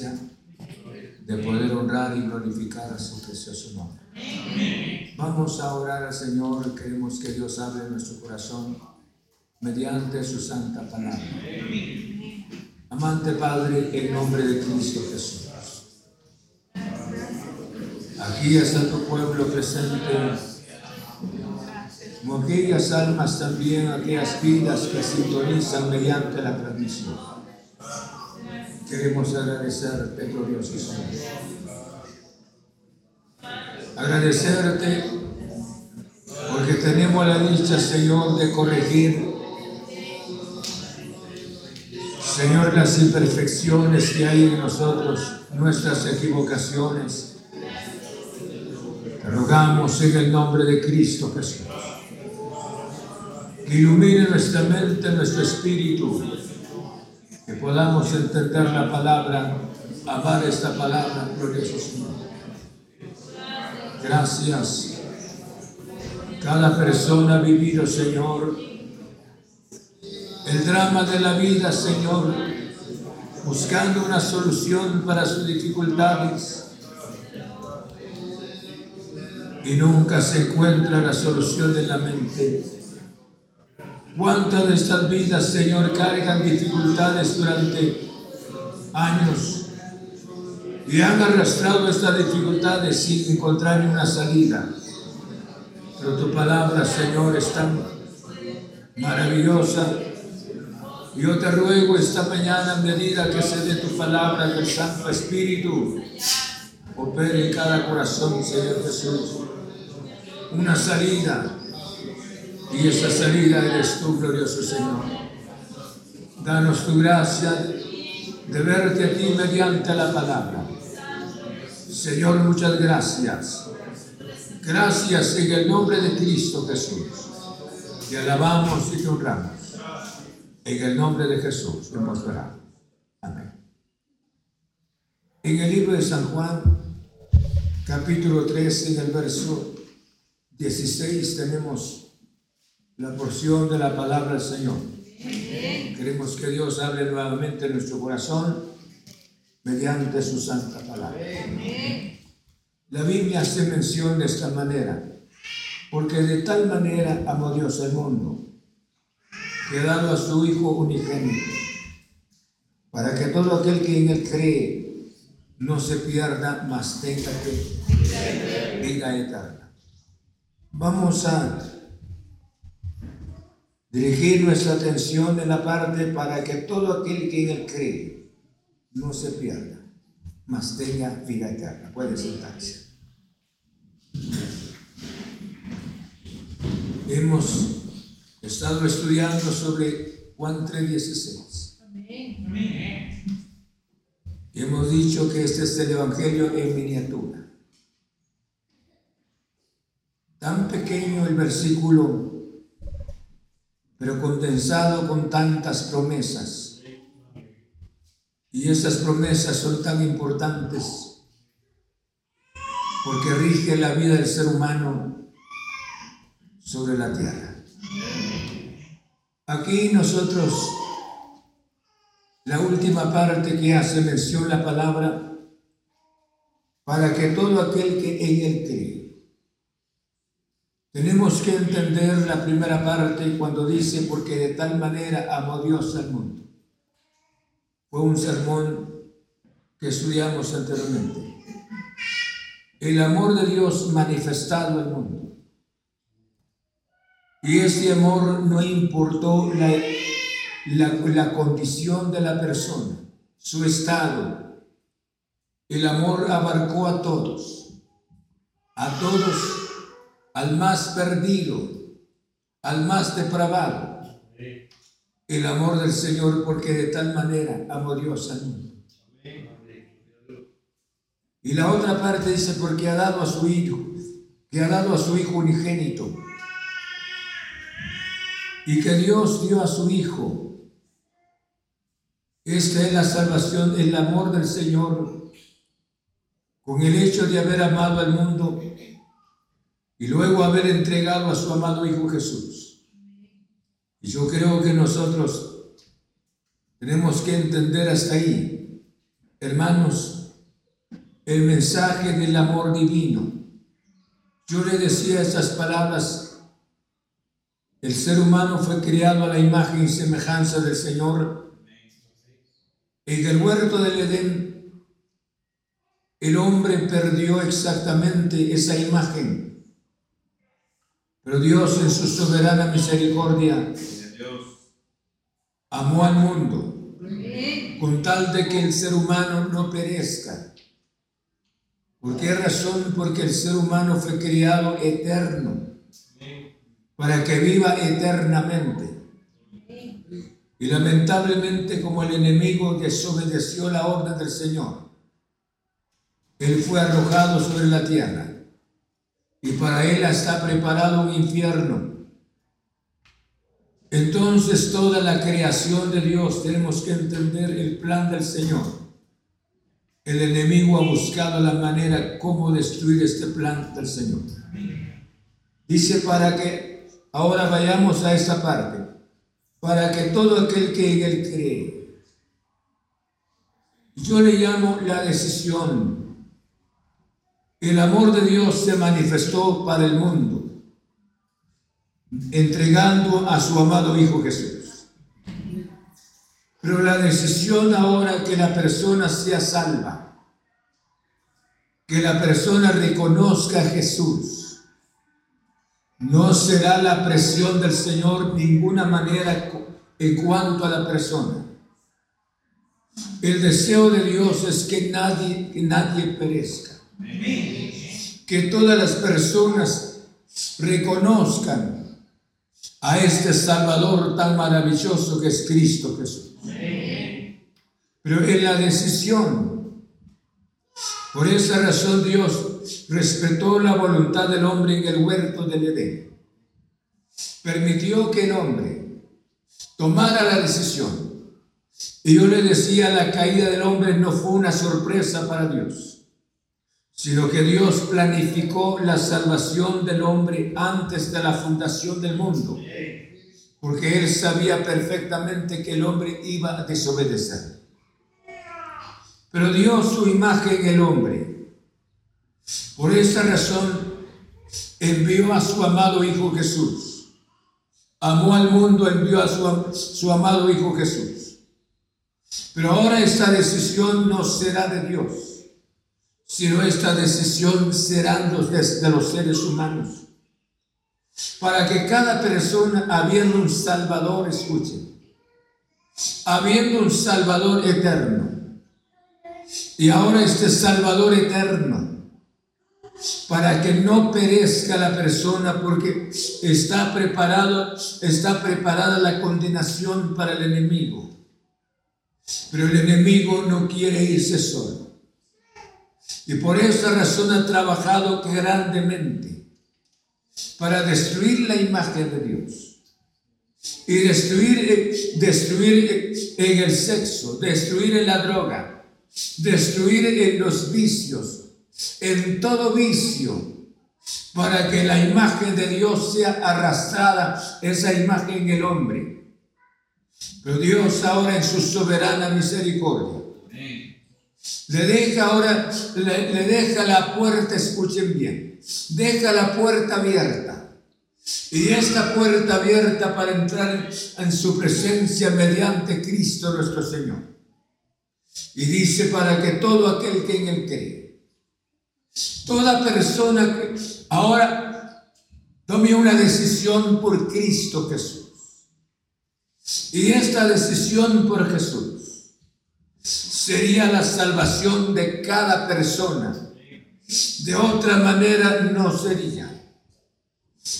de poder honrar y glorificar a su precioso nombre. Vamos a orar al Señor, queremos que Dios hable en nuestro corazón mediante su santa palabra. Amante Padre, en nombre de Cristo Jesús. Aquí está tu pueblo presente, como aquellas almas también, aquellas vidas que sintonizan mediante la transmisión. Queremos agradecerte, glorioso Señor. Agradecerte porque tenemos la dicha, Señor, de corregir Señor, las imperfecciones que hay en nosotros, nuestras equivocaciones. Te rogamos en el nombre de Cristo Jesús. Que ilumine nuestra mente, nuestro espíritu, que podamos entender la palabra, amar esta palabra, glorioso Señor. Gracias. Cada persona ha vivido, Señor, el drama de la vida, Señor, buscando una solución para sus dificultades. Y nunca se encuentra la solución en la mente. ¿Cuántas de estas vidas, Señor, cargan dificultades durante años y han arrastrado estas dificultades sin encontrar una salida? Pero tu palabra, Señor, es tan maravillosa yo te ruego esta mañana, en medida que se dé tu palabra del Santo Espíritu, opere en cada corazón, Señor Jesús, una salida. Y esa salida eres tú, glorioso Señor. Danos tu gracia de verte a ti mediante la palabra. Señor, muchas gracias. Gracias en el nombre de Cristo Jesús. Te alabamos y te honramos. En el nombre de Jesús hemos orado. Amén. En el libro de San Juan, capítulo 13, en el verso 16, tenemos la porción de la palabra del Señor. Queremos que Dios hable nuevamente en nuestro corazón mediante su santa palabra. La Biblia hace mención de esta manera, porque de tal manera amó Dios el mundo que dado a su Hijo unigénito, para que todo aquel que en él cree no se pierda, mas tenga que vida eterna. Vamos a dirigir nuestra atención en la parte para que todo aquel que en él cree no se pierda, mas tenga vida eterna. Puede sentarse. Hemos He estado estudiando sobre Juan 3:16. Y hemos dicho que este es el Evangelio en miniatura. Tan pequeño el versículo, pero condensado con tantas promesas. Y esas promesas son tan importantes porque rige la vida del ser humano sobre la tierra. Aquí nosotros, la última parte que hace mención la palabra, para que todo aquel que en él cree. Tenemos que entender la primera parte cuando dice, porque de tal manera amó Dios al mundo. Fue un sermón que estudiamos anteriormente. El amor de Dios manifestado al mundo. Y este amor no importó la, la, condición de la persona, su estado. El amor abarcó a todos, a todos, al más perdido, al más depravado. El amor del Señor, porque de tal manera amó Dios al mundo. Y la otra parte dice, porque ha dado a su Hijo, que ha dado a su Hijo unigénito y que Dios dio a su Hijo Esta es la salvación, el amor del Señor, con el hecho de haber amado al mundo y luego haber entregado a su amado Hijo Jesús. Y yo creo que nosotros tenemos que entender hasta ahí, hermanos, el mensaje del amor divino. Yo le decía esas palabras, el ser humano fue criado a la imagen y semejanza del Señor en el huerto del Edén, el hombre perdió exactamente esa imagen. Pero Dios en su soberana misericordia amó al mundo con tal de que el ser humano no perezca. ¿Por qué razón? Porque el ser humano fue criado eterno para que viva eternamente. Y lamentablemente como el enemigo desobedeció la orden del Señor, él fue arrojado sobre la tierra y para él está preparado un infierno. Entonces toda la creación de Dios tenemos que entender el plan del Señor. El enemigo ha buscado la manera como destruir este plan del Señor. Dice para que ahora vayamos a esta parte para que todo aquel que en él cree. Yo le llamo la decisión. El amor de Dios se manifestó para el mundo, entregando a su amado Hijo Jesús. Pero la decisión ahora que la persona sea salva, que la persona reconozca a Jesús, no será la presión del Señor ninguna manera en cuanto a la persona. El deseo de Dios es que nadie, que nadie perezca. Que todas las personas reconozcan a este Salvador tan maravilloso que es Cristo Jesús. Pero en la decisión, por esa razón Dios respetó la voluntad del hombre en el huerto del Edén. Permitió que el hombre tomara la decisión. Y yo le decía, la caída del hombre no fue una sorpresa para Dios, sino que Dios planificó la salvación del hombre antes de la fundación del mundo, porque Él sabía perfectamente que el hombre iba a desobedecer. Pero dio su imagen en el hombre por esa razón envió a su amado Hijo Jesús. Amó al mundo, envió a su, su amado Hijo Jesús. Pero ahora esta decisión no será de Dios, sino esta decisión será de los seres humanos. Para que cada persona, habiendo un Salvador, escuche, habiendo un Salvador eterno, y ahora este Salvador eterno, para que no perezca la persona porque está preparado, está preparada la condenación para el enemigo. Pero el enemigo no quiere irse solo. Y por esa razón ha trabajado grandemente para destruir la imagen de Dios. Y destruir, destruir en el sexo, destruir en la droga, destruir en los vicios, en todo vicio, para que la imagen de Dios sea arrastrada, esa imagen en el hombre. Pero Dios ahora en su soberana misericordia le deja ahora, le, deja la puerta, escuchen bien, deja la puerta abierta. Y esta puerta abierta para entrar en su presencia mediante Cristo nuestro Señor. Y dice para que todo aquel que en él cree Toda persona que ahora tome una decisión por Cristo Jesús. Y esta decisión por Jesús sería la salvación de cada persona. De otra manera no sería.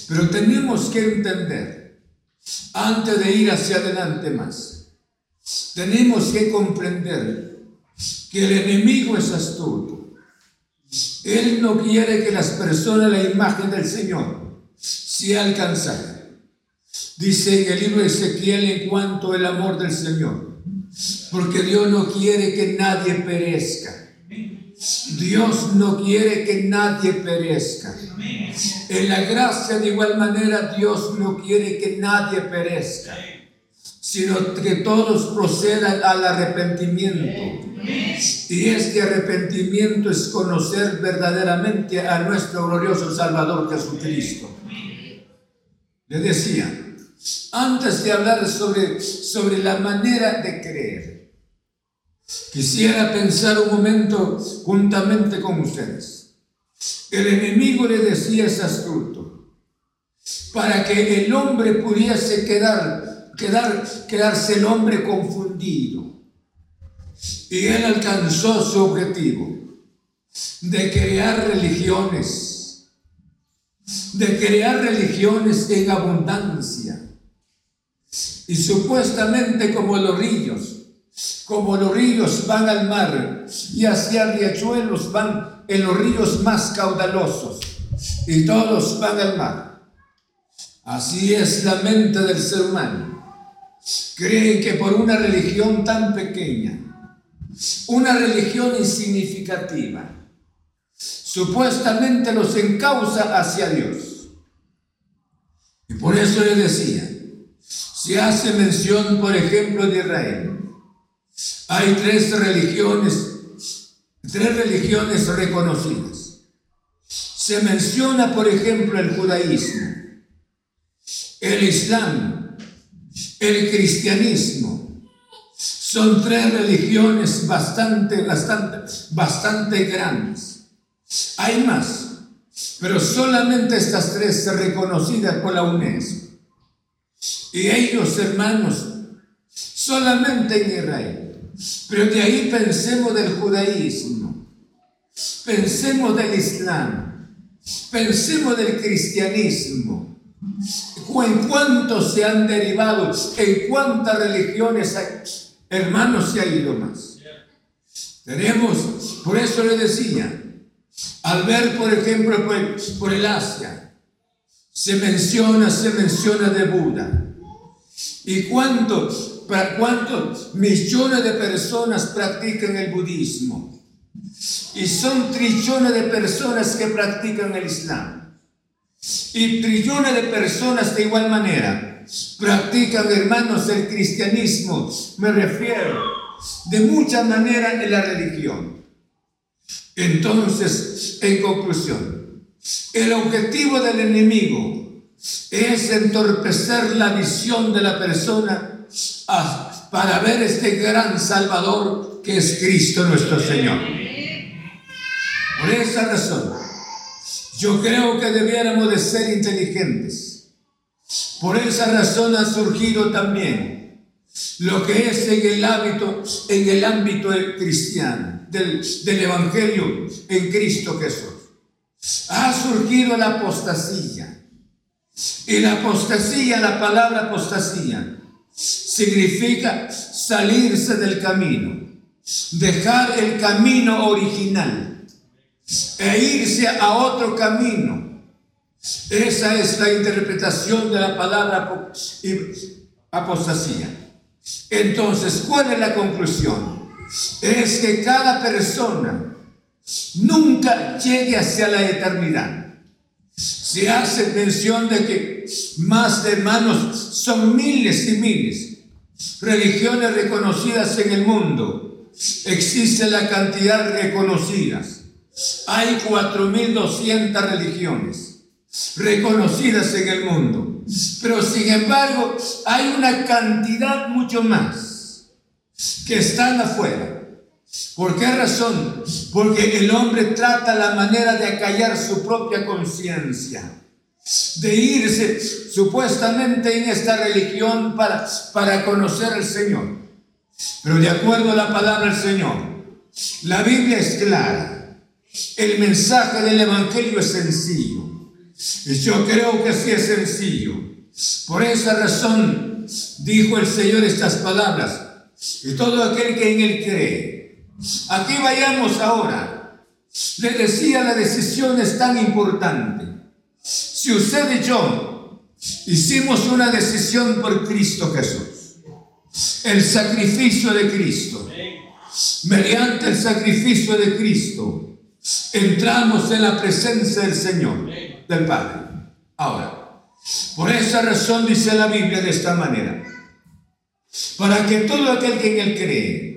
Pero tenemos que entender, antes de ir hacia adelante más, tenemos que comprender que el enemigo es astuto él no quiere que las personas, la imagen del Señor, sea alcanzada. Dice en el libro de Ezequiel en cuanto al amor del Señor. Porque Dios no quiere que nadie perezca. Dios no quiere que nadie perezca. En la gracia de igual manera Dios no quiere que nadie perezca, sino que todos procedan al arrepentimiento. Y este arrepentimiento es conocer verdaderamente a nuestro glorioso Salvador Jesucristo. Le decía, antes de hablar sobre, sobre la manera de creer, quisiera pensar un momento juntamente con ustedes. El enemigo le decía es astuto, para que el hombre pudiese quedar, quedar, quedarse el hombre confundido. Y él alcanzó su objetivo de crear religiones de crear religiones en abundancia. Y supuestamente como los ríos, como los ríos van al mar y hacia riachuelos van en los ríos más caudalosos y todos van al mar. Así es la mente del ser humano. Creen que por una religión tan pequeña, una religión insignificativa, supuestamente los encausa hacia Dios. Y por eso le decía, se hace mención, por ejemplo, de Israel. Hay tres religiones, tres religiones reconocidas. Se menciona, por ejemplo, el judaísmo, el islam, el cristianismo. Son tres religiones bastante, bastante, bastante grandes. Hay más, pero solamente estas tres reconocidas por la UNESCO. Y ellos, hermanos, solamente en Israel. Pero de ahí pensemos del judaísmo, pensemos del islam, pensemos del cristianismo. En cuántos se han derivado, en cuántas religiones, hermanos, se ha ido más. Tenemos, por eso le decía, al ver, por ejemplo, por, el Asia, se menciona, se menciona de Buda. ¿Y cuántos, cuántos millones de personas practican el budismo? Y son trillones de personas que practican el Islam. Y trillones de personas de igual manera practican, hermanos, el cristianismo. Me refiero de muchas maneras en la religión. Entonces, en conclusión, el objetivo del enemigo es entorpecer la visión de la persona para ver este gran Salvador que es Cristo nuestro Señor. Por esa razón, yo creo que debiéramos de ser inteligentes. Por esa razón ha surgido también lo que es en el hábito, en el ámbito cristiano del, Evangelio en Cristo Jesús. Ha surgido la apostasía. Y la apostasía, la palabra apostasía, significa salirse del camino, dejar el camino original e irse a otro camino. Esa es la interpretación de la palabra apostasía. Entonces, ¿cuál es la conclusión? es que cada persona nunca llegue hacia la eternidad. Se hace mención de que más de hermanos son miles y miles religiones reconocidas en el mundo. Existe la cantidad reconocidas. Hay 4.200 religiones reconocidas en el mundo. Pero sin embargo, hay una cantidad mucho más que están afuera. ¿Por qué razón? Porque el hombre trata la manera de acallar su propia conciencia, de irse supuestamente en esta religión para, para conocer al Señor. Pero de acuerdo a la palabra del Señor, la Biblia es clara, el mensaje del Evangelio es sencillo. Y yo creo que sí es sencillo. Por esa razón dijo el Señor estas palabras y todo aquel que en él cree. Aquí vayamos ahora. Le decía, la decisión es tan importante. Si usted y yo hicimos una decisión por Cristo Jesús, el sacrificio de Cristo. Mediante el sacrificio de Cristo entramos en la presencia del Señor, del Padre. Ahora, por esa razón dice la Biblia de esta manera, para que todo aquel que en él cree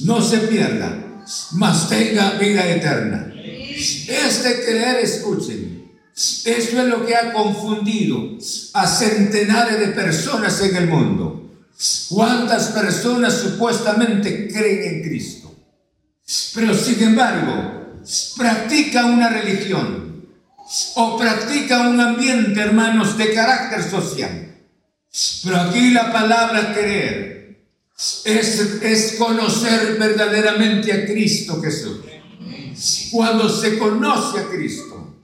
no se pierda, mas tenga vida eterna. Este creer, escuchen, eso es lo que ha confundido a centenares de personas en el mundo. ¿Cuántas personas supuestamente creen en Cristo? Pero sin embargo, practican una religión o practican un ambiente, hermanos, de carácter social. Pero aquí la palabra creer es, es conocer verdaderamente a Cristo Jesús. Cuando se conoce a Cristo,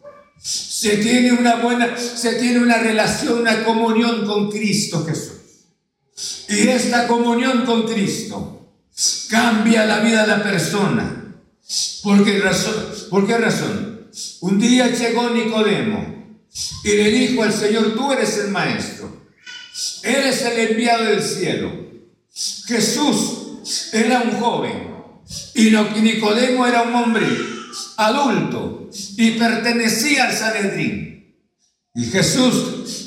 se tiene una buena, se tiene una relación, una comunión con Cristo Jesús. Y esta comunión con Cristo cambia la vida de la persona. ¿Por qué razón? ¿Por qué razón? Un día llegó Nicodemo y le dijo al Señor, tú eres el maestro, eres el enviado del cielo. Jesús era un joven y Nicodemo era un hombre adulto y pertenecía al Sanedrín. Y Jesús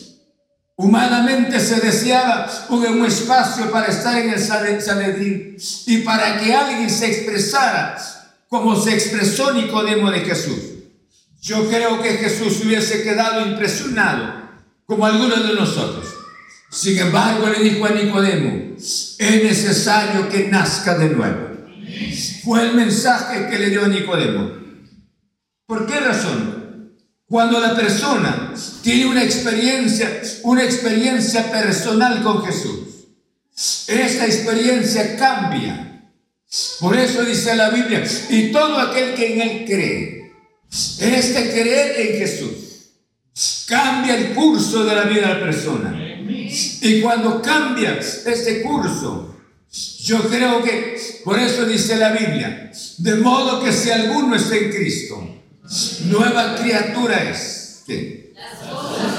Humanamente se deseaba un, espacio para estar en el Sanedrín y para que alguien se expresara como se expresó Nicodemo de Jesús. Yo creo que Jesús hubiese quedado impresionado como algunos de nosotros. Sin embargo, le dijo a Nicodemo, es necesario que nazca de nuevo. Fue el mensaje que le dio a Nicodemo. ¿Por qué razón? Cuando la persona tiene una experiencia, una experiencia personal con Jesús, esta experiencia cambia. Por eso dice la Biblia, y todo aquel que en él cree, este creer en Jesús, cambia el curso de la vida de la persona. Y cuando cambia este curso, yo creo que, por eso dice la Biblia, de modo que si alguno está en Cristo, nueva criatura es. ¿Qué? Las cosas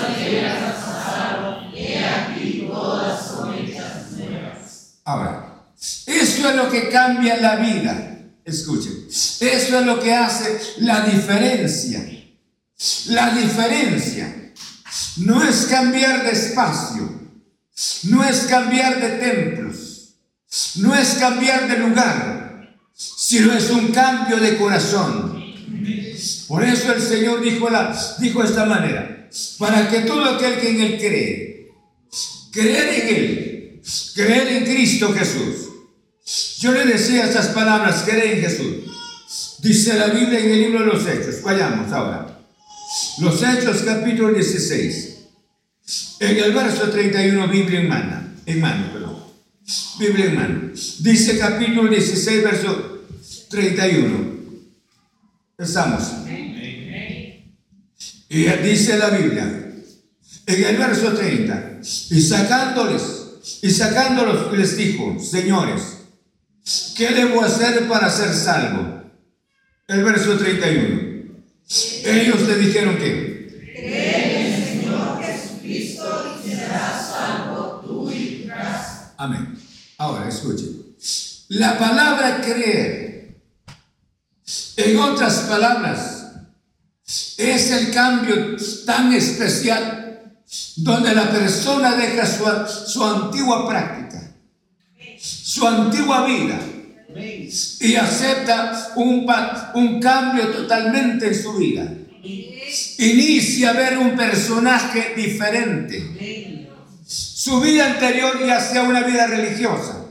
pasaron, he aquí todas son hechas nuevas. Ahora, esto es lo que cambia la vida. Escuchen, eso es lo que hace la diferencia. La diferencia no es cambiar de espacio, no es cambiar de templos, no es cambiar de lugar, sino es un cambio de corazón. Por eso el Señor dijo, la, dijo de esta manera, para que todo aquel que en Él cree, creer en Él, creer en Cristo Jesús. Yo le decía estas palabras, creer en Jesús. Dice la Biblia en el libro de los Hechos. Vayamos ahora. Los Hechos capítulo 16. En el verso 31, Biblia en mano. En mano, perdón. Biblia en mano. Dice capítulo 16, verso 31. Estamos. Y dice la Biblia, en el verso 30, y sacándoles, y sacándolos les dijo, señores, ¿qué debo hacer para ser salvo? El verso 31. Ellos le dijeron que, en el Señor Jesucristo y serás salvo tú y tu. Amén. Ahora, escuchen. La palabra creer, en otras palabras, es el cambio tan especial donde la persona deja su, antigua práctica, su antigua vida y acepta un, un cambio totalmente en su vida. Inicia a ver un personaje diferente. Su vida anterior ya sea una vida religiosa.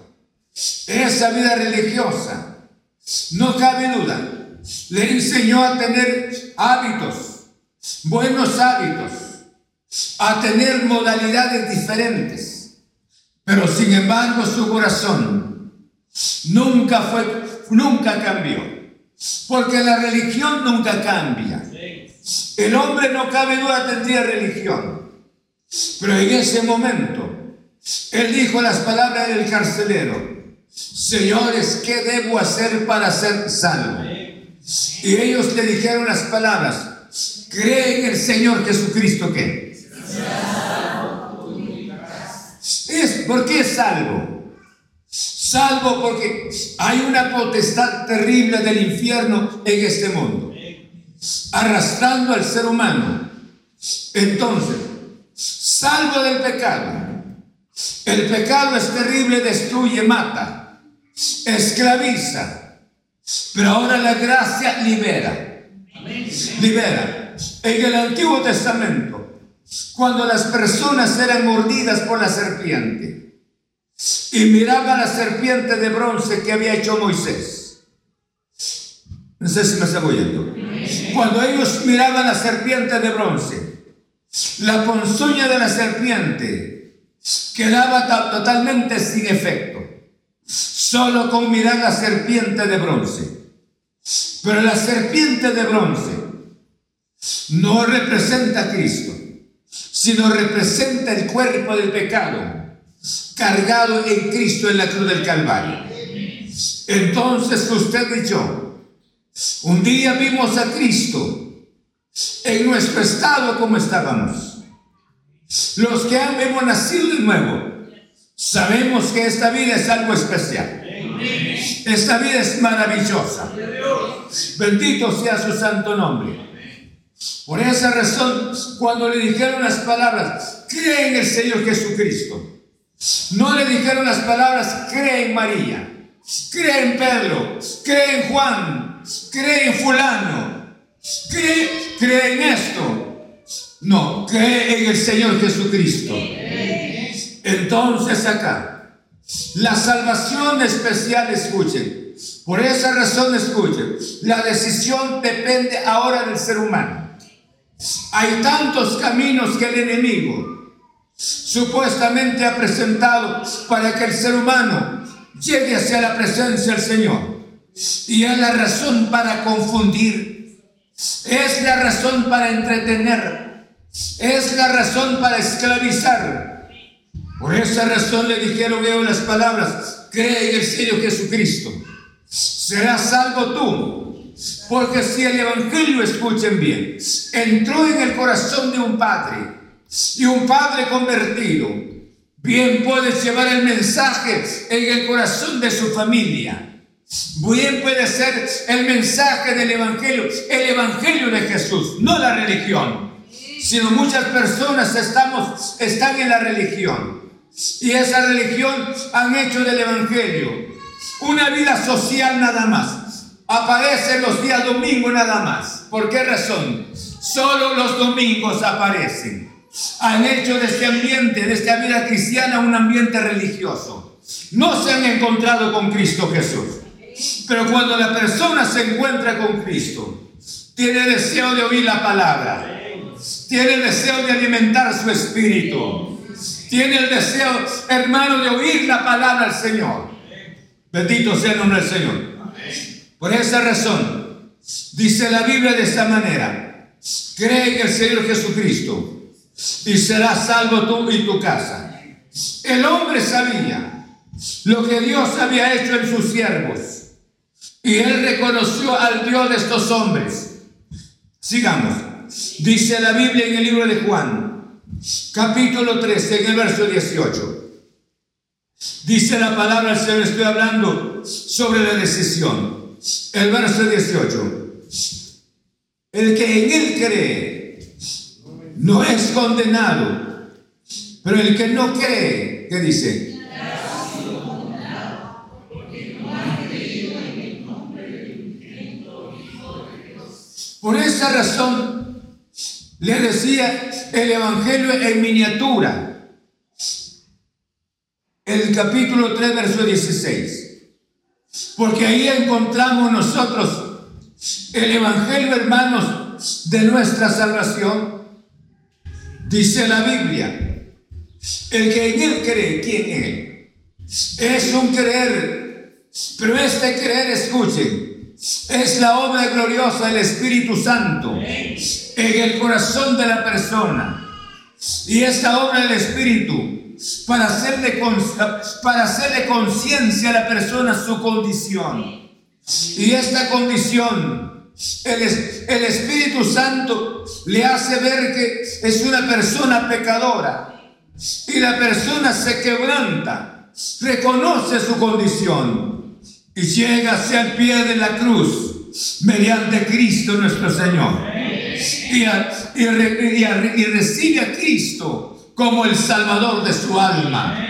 Esa vida religiosa, no cabe duda, le enseñó a tener hábitos, buenos hábitos, a tener modalidades diferentes. Pero sin embargo su corazón nunca fue, nunca cambió. Porque la religión nunca cambia. El hombre no cabe duda tendría religión. Pero en ese momento, él dijo las palabras del carcelero, señores, ¿qué debo hacer para ser salvo? Y ellos le dijeron las palabras, cree en el Señor Jesucristo que es, ¿Por qué es salvo? Salvo porque hay una potestad terrible del infierno en este mundo, arrastrando al ser humano. Entonces, salvo del pecado. El pecado es terrible, destruye, mata, esclaviza. Pero ahora la gracia libera. Libera. En el Antiguo Testamento, cuando las personas eran mordidas por la serpiente y miraban la serpiente de bronce que había hecho Moisés. No sé si me está oyendo. Cuando ellos miraban la serpiente de bronce, la ponzoña de la serpiente quedaba totalmente sin efecto, solo con mirar la serpiente de bronce. Pero la serpiente de bronce no representa a Cristo, sino representa el cuerpo del pecado cargado en Cristo en la cruz del Calvario. Entonces usted y yo, un día vimos a Cristo en nuestro estado como estábamos. Los que hemos nacido de nuevo, sabemos que esta vida es algo especial. Esta vida es maravillosa. Bendito sea su santo nombre. Por esa razón, cuando le dijeron las palabras, cree en el Señor Jesucristo, no le dijeron las palabras, cree en María, cree en Pedro, cree en Juan, cree en fulano, cree, en esto. No, cree en el Señor Jesucristo. Entonces acá, la salvación especial, escuchen. Por esa razón, escuchen. La decisión depende ahora del ser humano. Hay tantos caminos que el enemigo supuestamente ha presentado para que el ser humano llegue hacia la presencia del Señor. Y es la razón para confundir es la razón para entretener. Es la razón para esclavizar. Por esa razón le dijeron veo las palabras, cree en el Señor Jesucristo. Serás salvo tú. Porque si el Evangelio, escuchen bien, entró en el corazón de un padre y un padre convertido, bien puedes llevar el mensaje en el corazón de su familia Bien puede ser el mensaje del Evangelio, el Evangelio de Jesús, no la religión, sino muchas personas estamos, están en la religión y esa religión han hecho del Evangelio una vida social nada más. Aparece los días domingos nada más. ¿Por qué razón? Solo los domingos aparecen. Han hecho de este ambiente, de esta vida cristiana, un ambiente religioso. No se han encontrado con Cristo Jesús. Pero cuando la persona se encuentra con Cristo, tiene deseo de oír la palabra, tiene deseo de alimentar su espíritu, tiene el deseo, hermano, de oír la palabra del Señor. Bendito sea el nombre del Señor. Por esa razón, dice la Biblia de esta manera, cree en el Señor Jesucristo y serás salvo tú y tu casa. El hombre sabía lo que Dios había hecho en sus siervos y él reconoció al Dios de estos hombres. Sigamos. Dice la Biblia en el libro de Juan, capítulo 13, en el verso 18. Dice la palabra del Señor, estoy hablando sobre la decisión. El verso 18. El que en él cree no es condenado, pero el que no cree, ¿qué dice? Por esa razón le decía el Evangelio en miniatura. El capítulo 3, verso 16. Porque ahí encontramos nosotros el Evangelio, hermanos, de nuestra salvación. Dice la Biblia, el que en él cree, ¿quién es? Es un creer, pero este creer, escuchen, es la obra gloriosa del Espíritu Santo en el corazón de la persona. Y esta obra del Espíritu para hacerle, para hacerle conciencia a la persona su condición. Y esta condición, el, Espíritu Santo le hace ver que es una persona pecadora. Y la persona se quebranta reconoce su condición y llega hacia el pie de la cruz mediante Cristo nuestro Señor. Y, y recibe a Cristo como el Salvador de su alma.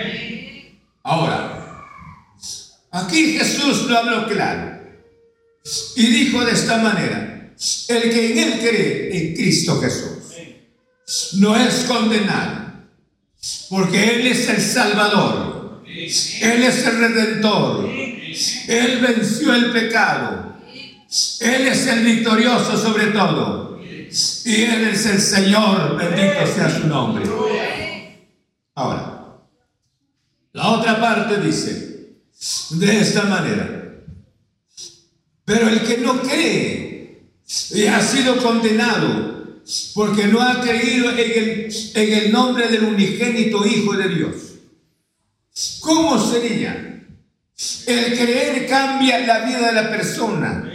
Ahora, aquí Jesús lo habló claro y dijo de esta manera, el que en él cree en Cristo Jesús no es condenado, porque Él es el Salvador, Él es el Redentor, Él venció el pecado, Él es el victorioso sobre todo, y Él es el Señor, bendito sea su nombre. Ahora, la otra parte dice, de esta manera, pero el que no cree y ha sido condenado porque no ha creído en el, en el nombre del unigénito Hijo de Dios. ¿Cómo sería? El creer cambia la vida de la persona.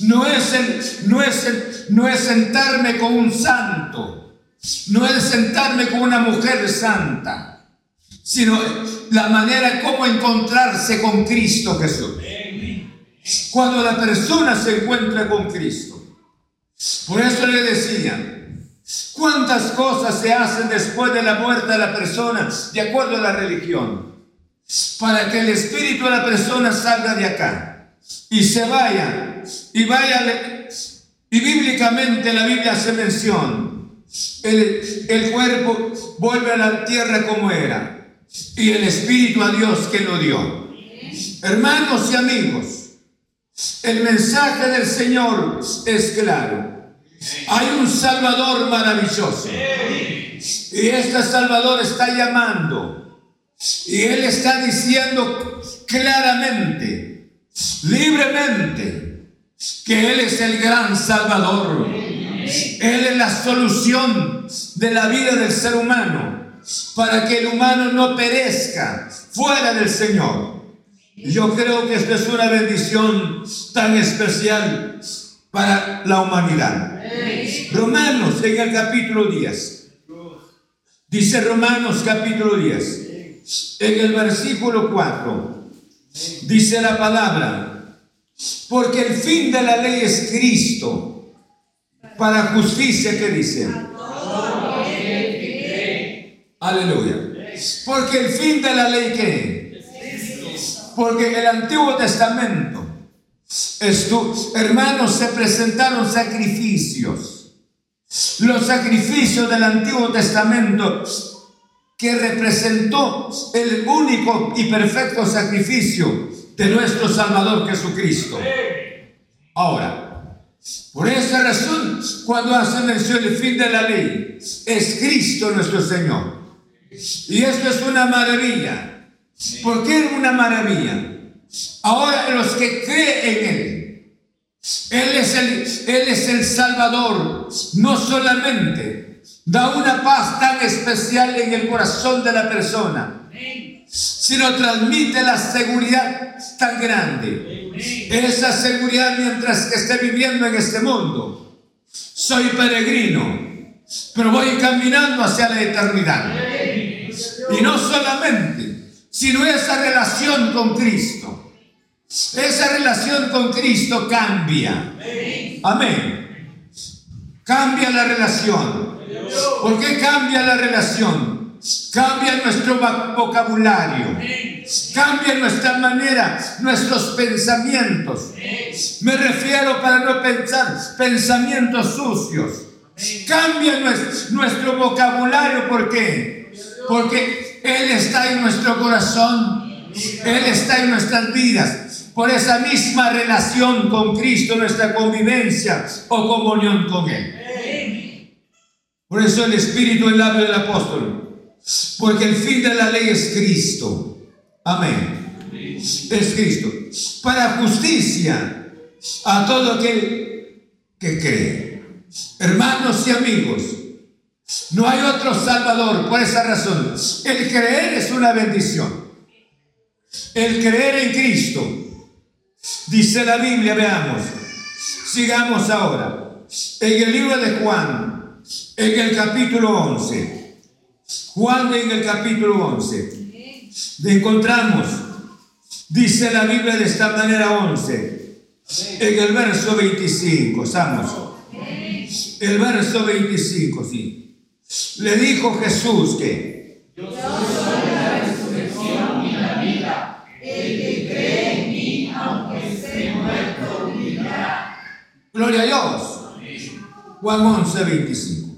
No es, el, no, es el, no es sentarme con un santo, no es sentarme con una mujer santa sino la manera como encontrarse con Cristo Jesús. Cuando la persona se encuentra con Cristo. Por eso le decía, ¿cuántas cosas se hacen después de la muerte de la persona de acuerdo a la religión? Para que el espíritu de la persona salga de acá y se vaya y vaya y bíblicamente la Biblia hace mención. El, el cuerpo vuelve a la tierra como era y el Espíritu a Dios que lo dio. Hermanos y amigos, el mensaje del Señor es claro. Hay un Salvador maravilloso. Y este Salvador está llamando. Y Él está diciendo claramente, libremente, que Él es el gran Salvador. Él es la solución de la vida del ser humano para que el humano no perezca fuera del Señor. Yo creo que esto es una bendición tan especial para la humanidad. Romanos en el capítulo 10. Dice Romanos capítulo 10. En el versículo 4. Dice la palabra. Porque el fin de la ley es Cristo. Para justicia que dice Aleluya. Porque el fin de la ley que Porque el Antiguo Testamento, hermanos, se presentaron sacrificios. Los sacrificios del Antiguo Testamento que representó el único y perfecto sacrificio de nuestro Salvador Jesucristo. Ahora, por esa razón, cuando hace mención del fin de la ley, es Cristo nuestro Señor. Y esto es una maravilla. ¿Por qué es una maravilla? Ahora los que creen en Él, Él es el, Él es el Salvador, no solamente da una paz tan especial en el corazón de la persona, sino transmite la seguridad tan grande. Esa seguridad mientras que esté viviendo en este mundo. Soy peregrino, pero voy caminando hacia la eternidad. Y no solamente, sino esa relación con Cristo. Esa relación con Cristo cambia. Amén. Cambia la relación. ¿Por qué cambia la relación? Cambia nuestro vocabulario. Cambia nuestra manera, nuestros pensamientos. Me refiero para no pensar pensamientos sucios. Cambia nuestro vocabulario. ¿Por qué? Porque Él está en nuestro corazón, Él está en nuestras vidas. Por esa misma relación con Cristo, nuestra convivencia o comunión con Él. Por eso el Espíritu el labio del apóstol. Porque el fin de la ley es Cristo. Amén. Es Cristo. Para justicia a todo aquel que cree. Hermanos y amigos, no hay otro Salvador por esa razón. El creer es una bendición. El creer en Cristo. Dice la Biblia, veamos. Sigamos ahora. En el libro de Juan, en el capítulo 11. Juan en el capítulo 11. Encontramos, dice la Biblia de esta manera 11, en el verso 25, estamos. El verso 25, sí. Le dijo Jesús que yo soy la resurrección y la vida. El que cree en mí, aunque esté muerto, vivirá. Gloria a Dios. Juan 11, 25.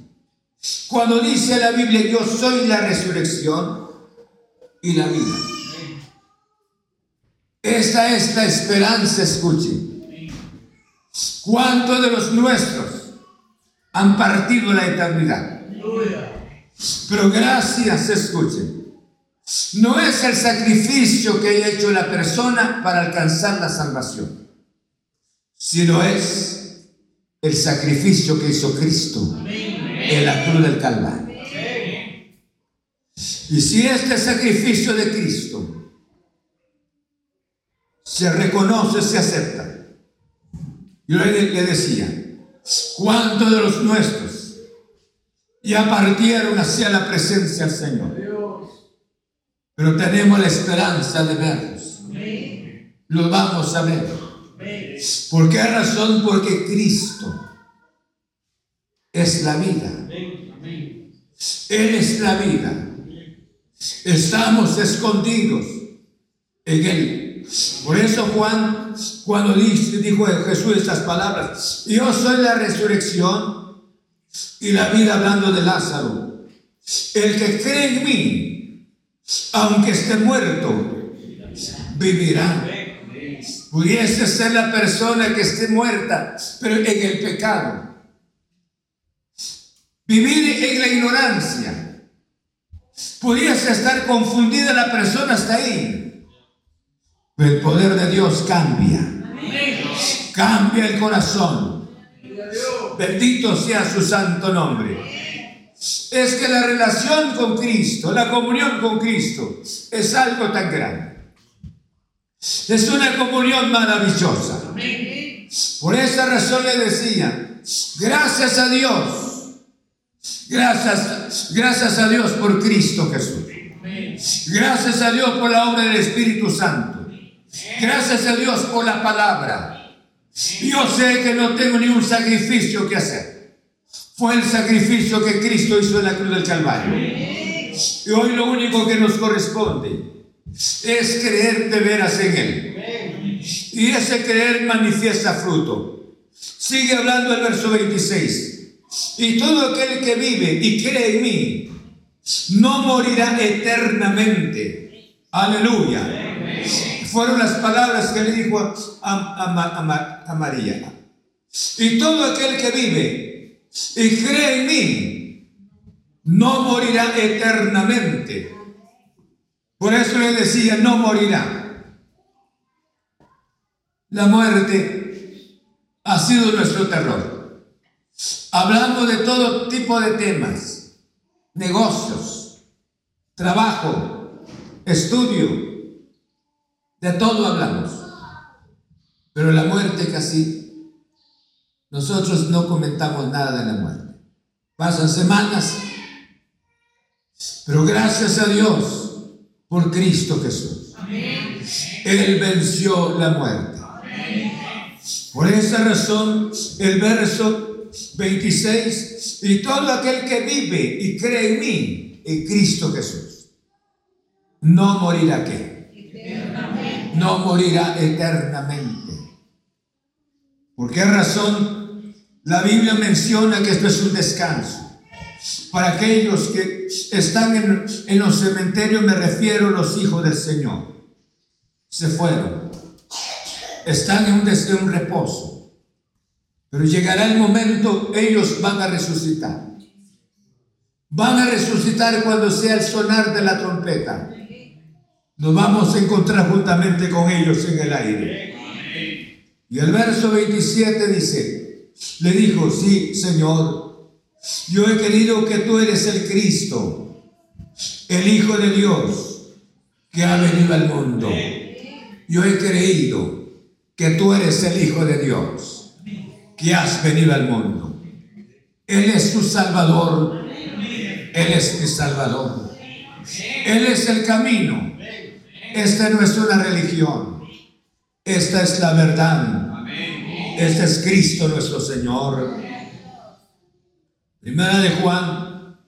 Cuando dice la Biblia, yo soy la resurrección y la vida. Esta es la esperanza, escuchen. ¿Cuántos de los nuestros han partido la eternidad? Pero gracias, escuchen. No es el sacrificio que haya hecho la persona para alcanzar la salvación, sino es el sacrificio que hizo Cristo en la cruz del Calvario. Y si este sacrificio de Cristo se reconoce, se acepta. Yo le, decía, ¿cuántos de los nuestros ya partieron hacia la presencia del Señor? Pero tenemos la esperanza de verlos. Lo vamos a ver. ¿Por qué razón? Porque Cristo es la vida. Él es la vida. Estamos escondidos en Él. Por eso Juan, cuando dijo Jesús estas palabras, yo soy la resurrección y la vida hablando de Lázaro. El que cree en mí, aunque esté muerto, vivirá. Pudiese ser la persona que esté muerta, pero en el pecado vivir en la ignorancia. Pudiese estar confundida la persona hasta ahí. Pero el poder de Dios cambia. Cambia el corazón. Bendito sea su santo nombre. Es que la relación con Cristo, la comunión con Cristo, es algo tan grande. Es una comunión maravillosa. Por esa razón le decía, gracias a Dios Gracias, gracias a Dios por Cristo Jesús. Gracias a Dios por la obra del Espíritu Santo. Gracias a Dios por la palabra. Yo sé que no tengo ni un sacrificio que hacer. Fue el sacrificio que Cristo hizo en la cruz del Calvario. Y hoy lo único que nos corresponde es creer de veras en Él. Y ese creer manifiesta fruto. Sigue hablando el verso 26. Y todo aquel que vive y cree en mí no morirá eternamente. Aleluya. Fueron las palabras que le dijo a, María. Y todo aquel que vive y cree en mí no morirá eternamente. Por eso le decía, no morirá. La muerte ha sido nuestro terror. Hablando de todo tipo de temas, negocios, trabajo, estudio, de todo hablamos. Pero la muerte casi, nosotros no comentamos nada de la muerte. Pasan semanas, pero gracias a Dios por Cristo Jesús. Él venció la muerte. Por esa razón, el verso 26, y todo aquel que vive y cree en mí, en Cristo Jesús, no morirá qué? No morirá eternamente. ¿Por qué razón? La Biblia menciona que esto es un descanso. Para aquellos que están en, los cementerios, me refiero a los hijos del Señor. Se fueron. Están en un, en un reposo. Pero llegará el momento, ellos van a resucitar. Van a resucitar cuando sea el sonar de la trompeta. Nos vamos a encontrar juntamente con ellos en el aire. Y el verso 27 dice, le dijo, sí, Señor, yo he querido que tú eres el Cristo, el Hijo de Dios, que ha venido al mundo. Yo he creído que tú eres el Hijo de Dios que has venido al mundo. Él es tu Salvador. Él es mi Salvador. Él es el camino. Esta no es una religión. Esta es la verdad. Este es Cristo nuestro Señor. Primera de Juan,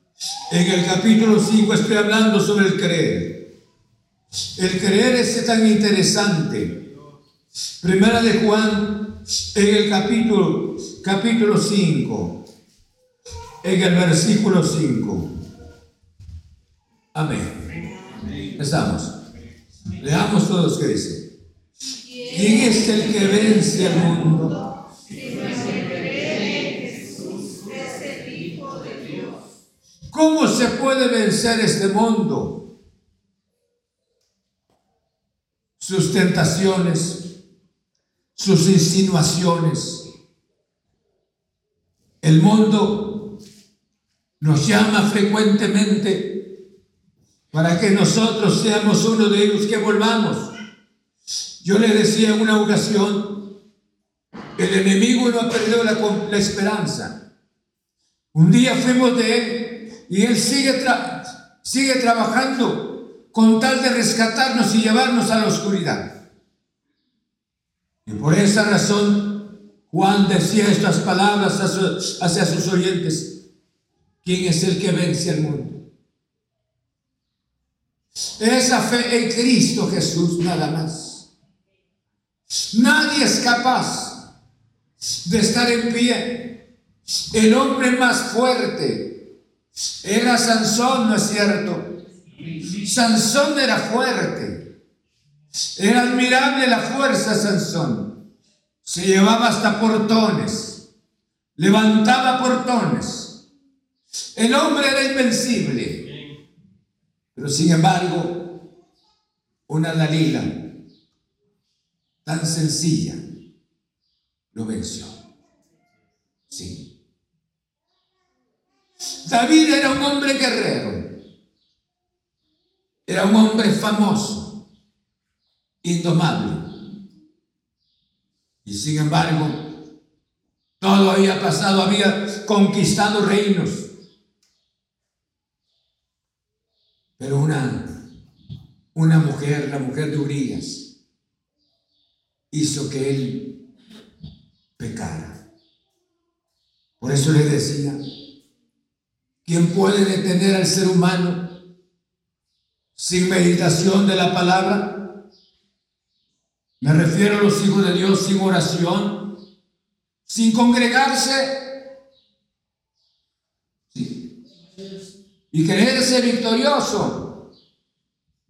en el capítulo 5 estoy hablando sobre el creer. El creer es tan interesante. Primera de Juan, en el capítulo, capítulo 5, en el versículo 5. Amén. Estamos. Leamos todos que dice. ¿Quién es el que vence al mundo? ¿Cómo se puede vencer este mundo? Sus tentaciones, sus insinuaciones. El mundo nos llama frecuentemente para que nosotros seamos uno de ellos que volvamos. Yo le decía en una ocasión, el enemigo no ha perdido la, esperanza. Un día fuimos de él y Él sigue, sigue trabajando con tal de rescatarnos y llevarnos a la oscuridad. Y por esa razón Juan decía estas palabras hacia sus oyentes. ¿Quién es el que vence al mundo? Esa fe en Cristo Jesús nada más. Nadie es capaz de estar en pie. El hombre más fuerte, era Sansón, ¿no es cierto? Sansón era fuerte. Era admirable la fuerza Sansón. Se llevaba hasta portones. Levantaba portones. El hombre era invencible. Pero sin embargo, una Dalila tan sencilla lo venció. Sí. David era un hombre guerrero. Era un hombre famoso, indomable. Y sin embargo, todo había pasado, había conquistado reinos. Pero una, una mujer, la mujer de Urias, hizo que él pecara. Por eso le decía, ¿Quién puede detener al ser humano sin meditación de la palabra? Me refiero a los hijos de Dios sin oración, sin congregarse y creerse victorioso.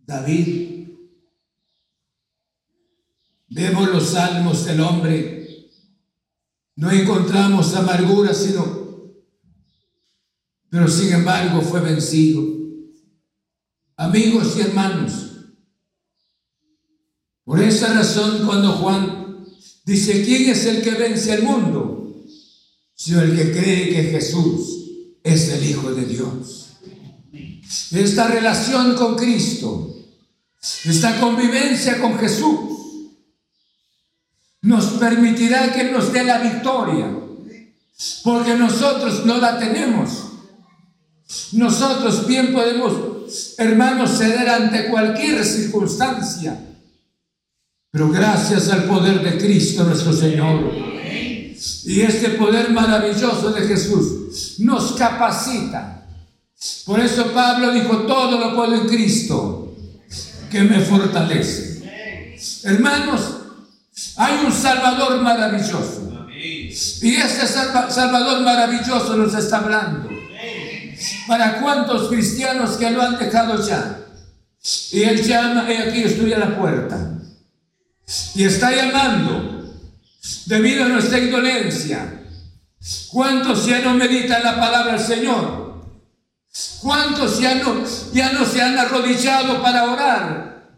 David, vemos los salmos del hombre, no encontramos amargura, sino pero sin embargo fue vencido. Amigos y hermanos, por esa razón cuando Juan dice, ¿quién es el que vence al mundo? Sino el que cree que Jesús es el Hijo de Dios. Esta relación con Cristo, esta convivencia con Jesús, nos permitirá que nos dé la victoria, porque nosotros no la tenemos. Nosotros bien podemos, hermanos, ceder ante cualquier circunstancia, pero gracias al poder de Cristo nuestro Señor y este poder maravilloso de Jesús nos capacita. Por eso Pablo dijo, todo lo puedo en Cristo que me fortalece. Hermanos, hay un Salvador maravilloso. Y este Salvador maravilloso nos está hablando para cuántos cristianos que lo han dejado ya. Y Él llama, y aquí estoy a la puerta. Y está llamando debido a nuestra indolencia. ¿Cuántos ya no meditan la palabra del Señor? ¿Cuántos ya no, ya no se han arrodillado para orar?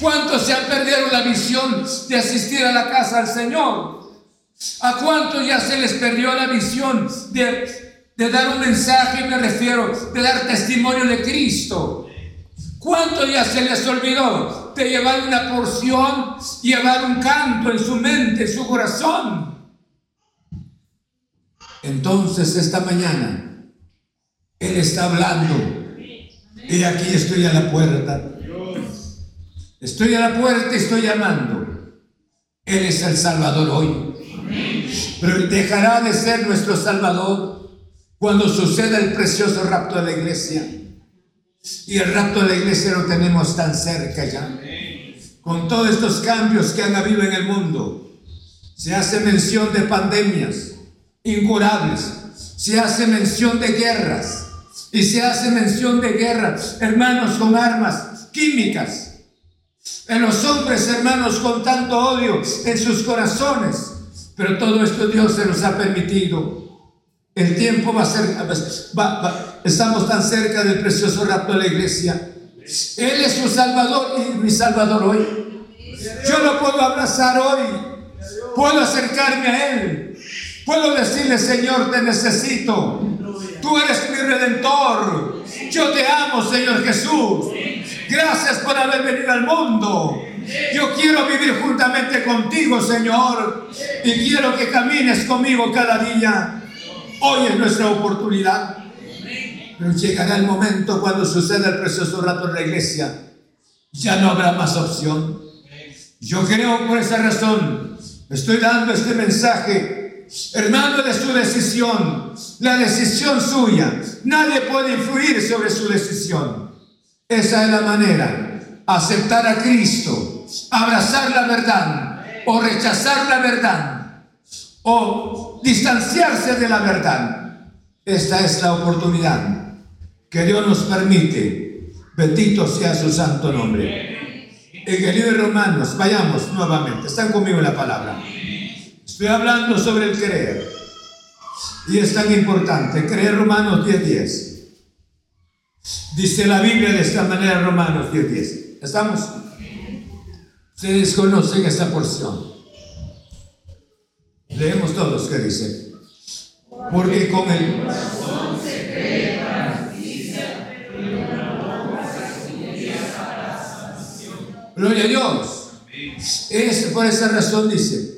¿Cuántos se han perdido la visión de asistir a la casa del Señor? ¿A cuántos ya se les perdió la visión de de dar un mensaje, me refiero, de dar testimonio de Cristo. ¿Cuánto ya se les olvidó de llevar una porción, llevar un canto en su mente, en su corazón? Entonces esta mañana Él está hablando y aquí estoy a la puerta. Estoy a la puerta y estoy llamando. Él es el Salvador hoy. Pero dejará de ser nuestro Salvador cuando suceda el precioso rapto de la iglesia. Y el rapto de la iglesia lo tenemos tan cerca ya. Con todos estos cambios que han habido en el mundo, se hace mención de pandemias incurables, se hace mención de guerras y se hace mención de guerras, hermanos, con armas químicas. En los hombres, hermanos, con tanto odio en sus corazones. Pero todo esto Dios se nos ha permitido. El tiempo va a ser, estamos tan cerca del precioso rapto de la iglesia. Él es su Salvador y mi Salvador hoy. Yo lo puedo abrazar hoy. Puedo acercarme a Él. Puedo decirle, Señor, te necesito. Tú eres mi redentor. Yo te amo, Señor Jesús. Gracias por haber venido al mundo. Yo quiero vivir juntamente contigo, Señor. Y quiero que camines conmigo cada día. Hoy es nuestra oportunidad. Pero llegará el momento cuando suceda el precioso rato en la iglesia. Ya no habrá más opción. Yo creo por esa razón. Estoy dando este mensaje. Hermano de su decisión. La decisión suya. Nadie puede influir sobre su decisión. Esa es la manera. Aceptar a Cristo. Abrazar la verdad. O rechazar la verdad o distanciarse de la verdad. Esta es la oportunidad que Dios nos permite. Bendito sea su santo nombre. En el de Romanos, vayamos nuevamente, están conmigo en la palabra. Estoy hablando sobre el creer. Y es tan importante, creer Romanos 10.10. 10. Dice la Biblia de esta manera, Romanos 10.10. 10. ¿Estamos? Ustedes conocen esta porción. Leemos todos qué dice. Porque con el corazón se cree para justicia, Gloria a Dios. Es por esa razón dice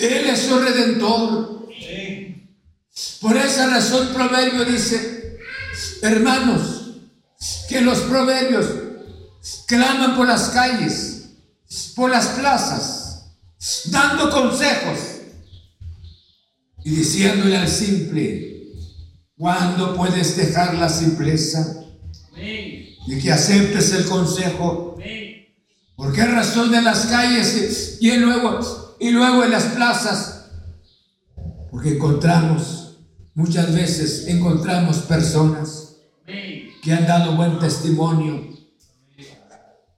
Él es su Redentor. Por esa razón Proverbio dice, hermanos, que los proverbios claman por las calles, por las plazas, dando consejos y diciéndole al simple, ¿cuándo puedes dejar la simpleza? y que aceptes el consejo. ¿Por qué razón en las calles y luego, y luego en las plazas? Porque encontramos, muchas veces encontramos personas que han dado buen testimonio,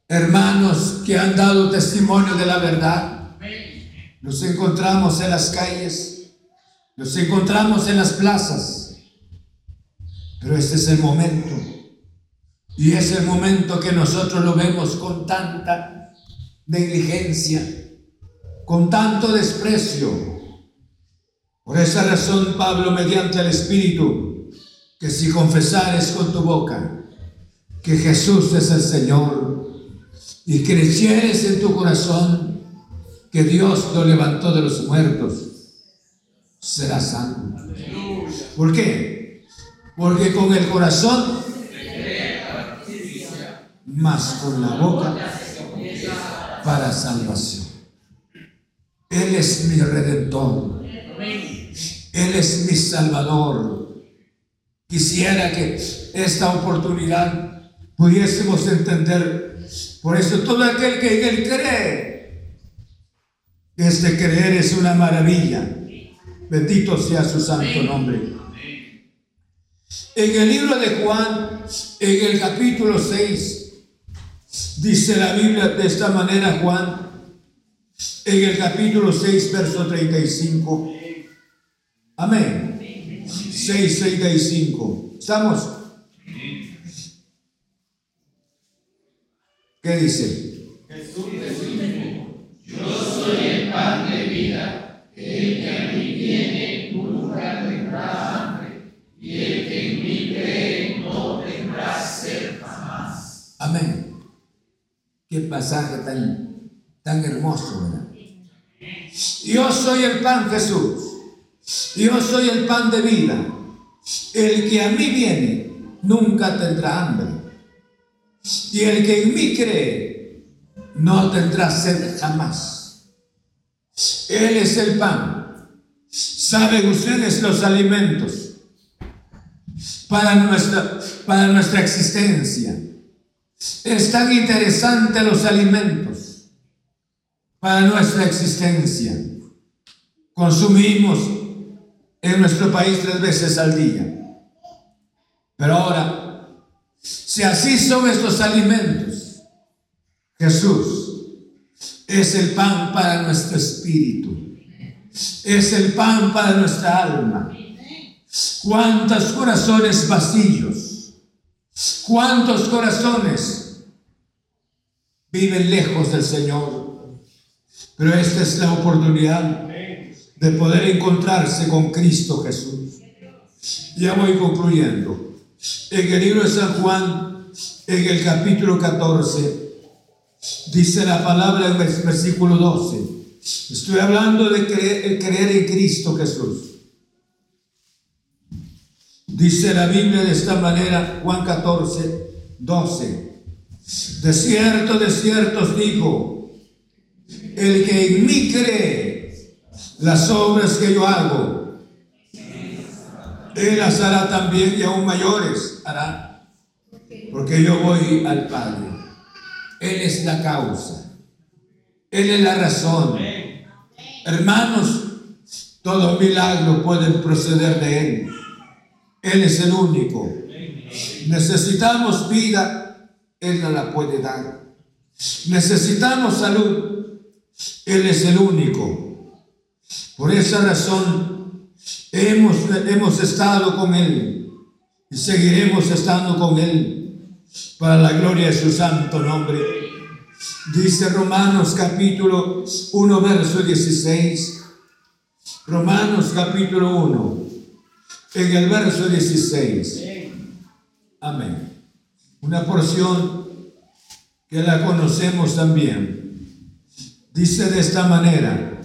hermanos que han dado testimonio de la verdad. Los encontramos en las calles, los encontramos en las plazas, pero este es el momento y es el momento que nosotros lo vemos con tanta negligencia, con tanto desprecio. Por esa razón Pablo, mediante el Espíritu, que si confesares con tu boca que Jesús es el Señor y creyeres en tu corazón que Dios lo levantó de los muertos, serás salvo. ¿Por qué? Porque con el corazón más con la boca para salvación. Él es mi redentor. Él es mi salvador. Quisiera que esta oportunidad pudiésemos entender. Por eso todo aquel que en Él cree, este creer es una maravilla. Bendito sea su santo nombre. En el libro de Juan, en el capítulo 6, Dice la Biblia de esta manera, Juan, en el capítulo 6, verso 35. Amén. 6, 35. ¿Estamos? ¿Qué dice? Jesús yo soy el pan de vida, el que a mí viene nunca tendrá hambre, y el que en mí cree no tendrá sed jamás. Amén. Qué pasaje tan tan hermoso, ¿verdad? Yo soy el pan Jesús. Yo soy el pan de vida. El que a mí viene nunca tendrá hambre. Y el que en mí cree no tendrá sed jamás. Él es el pan. Saben ustedes los alimentos para nuestra, para nuestra existencia. Es tan interesante los alimentos para nuestra existencia. Consumimos en nuestro país tres veces al día. Pero ahora, si así son estos alimentos, Jesús es el pan para nuestro espíritu, es el pan para nuestra alma. ¿Cuántos corazones vacíos? ¿Cuántos corazones viven lejos del Señor? Pero esta es la oportunidad de poder encontrarse con Cristo Jesús. Ya voy concluyendo. En el libro de San Juan, en el capítulo 14, dice la palabra en el versículo 12. Estoy hablando de creer, creer en Cristo Jesús. Dice la Biblia de esta manera, Juan 14, 12. De cierto, de cierto os digo, el que en mí cree, las obras que yo hago, él las hará también y aún mayores hará. Porque yo voy al Padre. Él es la causa. Él es la razón. Hermanos, todo milagro puede proceder de Él. Él es el único. Necesitamos vida, Él no la puede dar. Necesitamos salud, Él es el único. Por esa razón, Hemos, hemos estado con Él y seguiremos estando con Él para la gloria de su santo nombre. Dice Romanos capítulo 1, verso 16. Romanos capítulo 1, en el verso 16. Amén. Una porción que la conocemos también. Dice de esta manera.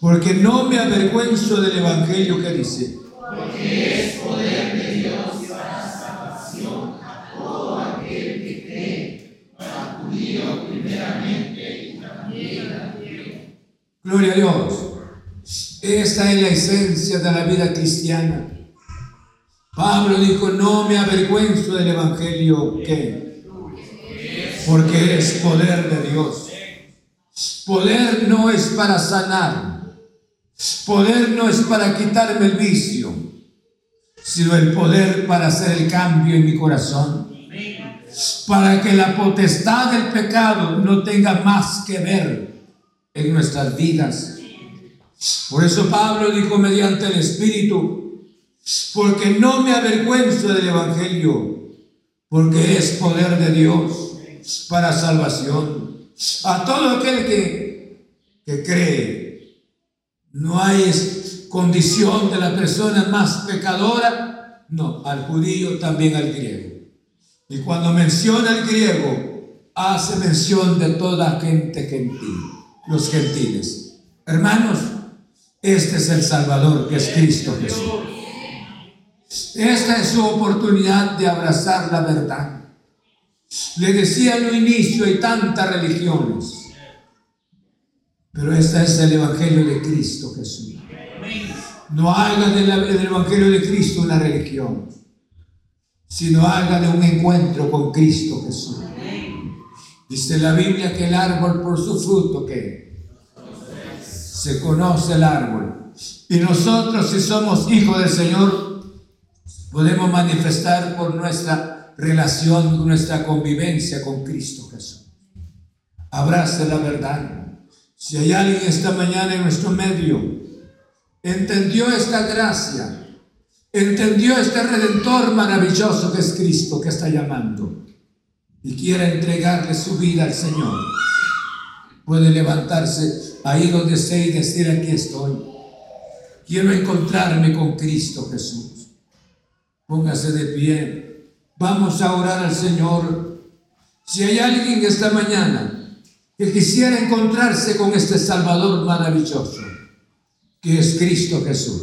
Porque no me avergüenzo del Evangelio que dice. Porque es poder de Dios para salvación a todo aquel que cree, para judío primeramente y también a. Gloria a Dios. Esta es la esencia de la vida cristiana. Pablo dijo, no me avergüenzo del Evangelio que, porque es poder de Dios. Poder no es para sanar, Poder no es para quitarme el vicio, sino el poder para hacer el cambio en mi corazón. Para que la potestad del pecado no tenga más que ver en nuestras vidas. Por eso Pablo dijo mediante el Espíritu, porque no me avergüenzo del Evangelio, porque es poder de Dios para salvación. A todo aquel que, que cree no hay condición de la persona más pecadora, no, al judío también al griego. Y cuando menciona al griego, hace mención de toda gente gentil, los gentiles. Hermanos, este es el Salvador que es Cristo Jesús. Esta es su oportunidad de abrazar la verdad. Le decía al inicio, hay tantas religiones pero este es el Evangelio de Cristo Jesús. No haga del, Evangelio de Cristo una religión, sino haga de un encuentro con Cristo Jesús. Dice la Biblia que el árbol por su fruto que se conoce el árbol. Y nosotros si somos hijos del Señor, podemos manifestar por nuestra relación, nuestra convivencia con Cristo Jesús. Abrace la verdad si hay alguien esta mañana en nuestro medio, entendió esta gracia, entendió este redentor maravilloso que es Cristo que está llamando y quiere entregarle su vida al Señor, puede levantarse ahí donde esté y decir aquí estoy. Quiero encontrarme con Cristo Jesús. Póngase de pie. Vamos a orar al Señor. Si hay alguien esta mañana que quisiera encontrarse con este Salvador maravilloso, que es Cristo Jesús.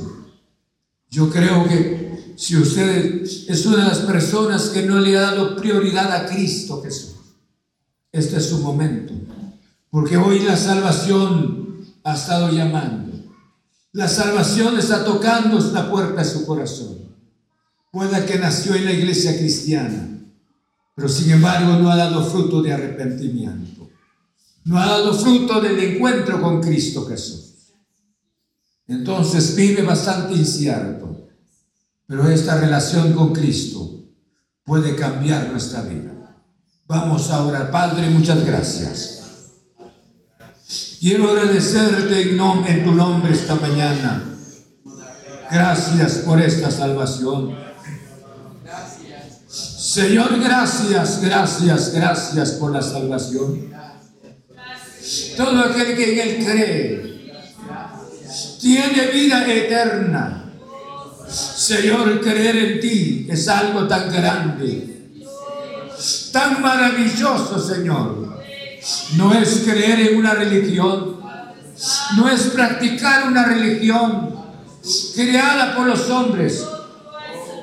Yo creo que si usted es una de las personas que no le ha dado prioridad a Cristo Jesús, este es su momento, porque hoy la salvación ha estado llamando. La salvación está tocando esta puerta de su corazón. Puede que nació en la iglesia cristiana, pero sin embargo no ha dado fruto de arrepentimiento. No ha dado fruto del encuentro con Cristo Jesús. Entonces vive bastante incierto, pero esta relación con Cristo puede cambiar nuestra vida. Vamos a orar. Padre, muchas gracias. Quiero agradecerte en tu nombre esta mañana. Gracias por esta salvación. Señor, gracias, gracias, gracias por la salvación. Todo aquel que en Él cree tiene vida eterna. Señor, creer en ti es algo tan grande, tan maravilloso, Señor. No es creer en una religión, no es practicar una religión creada por los hombres,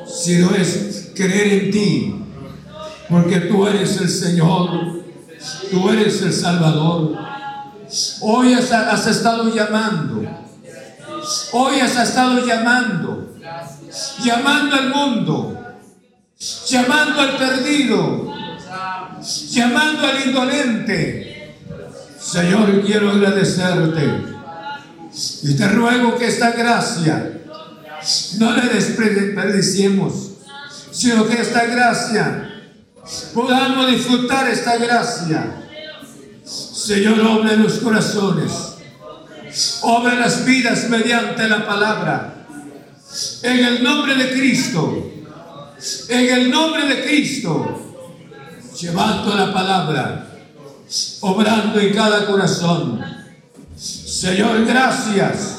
sino es creer en ti, porque tú eres el Señor, tú eres el Salvador. Hoy has, has estado llamando, hoy has estado llamando, llamando al mundo, llamando al perdido, llamando al indolente. Señor, quiero agradecerte y te ruego que esta gracia no la desperdiciemos, sino que esta gracia podamos disfrutar esta gracia. Señor, obra en los corazones, obra en las vidas mediante la palabra. En el nombre de Cristo, en el nombre de Cristo, llevando la palabra, obrando en cada corazón. Señor, gracias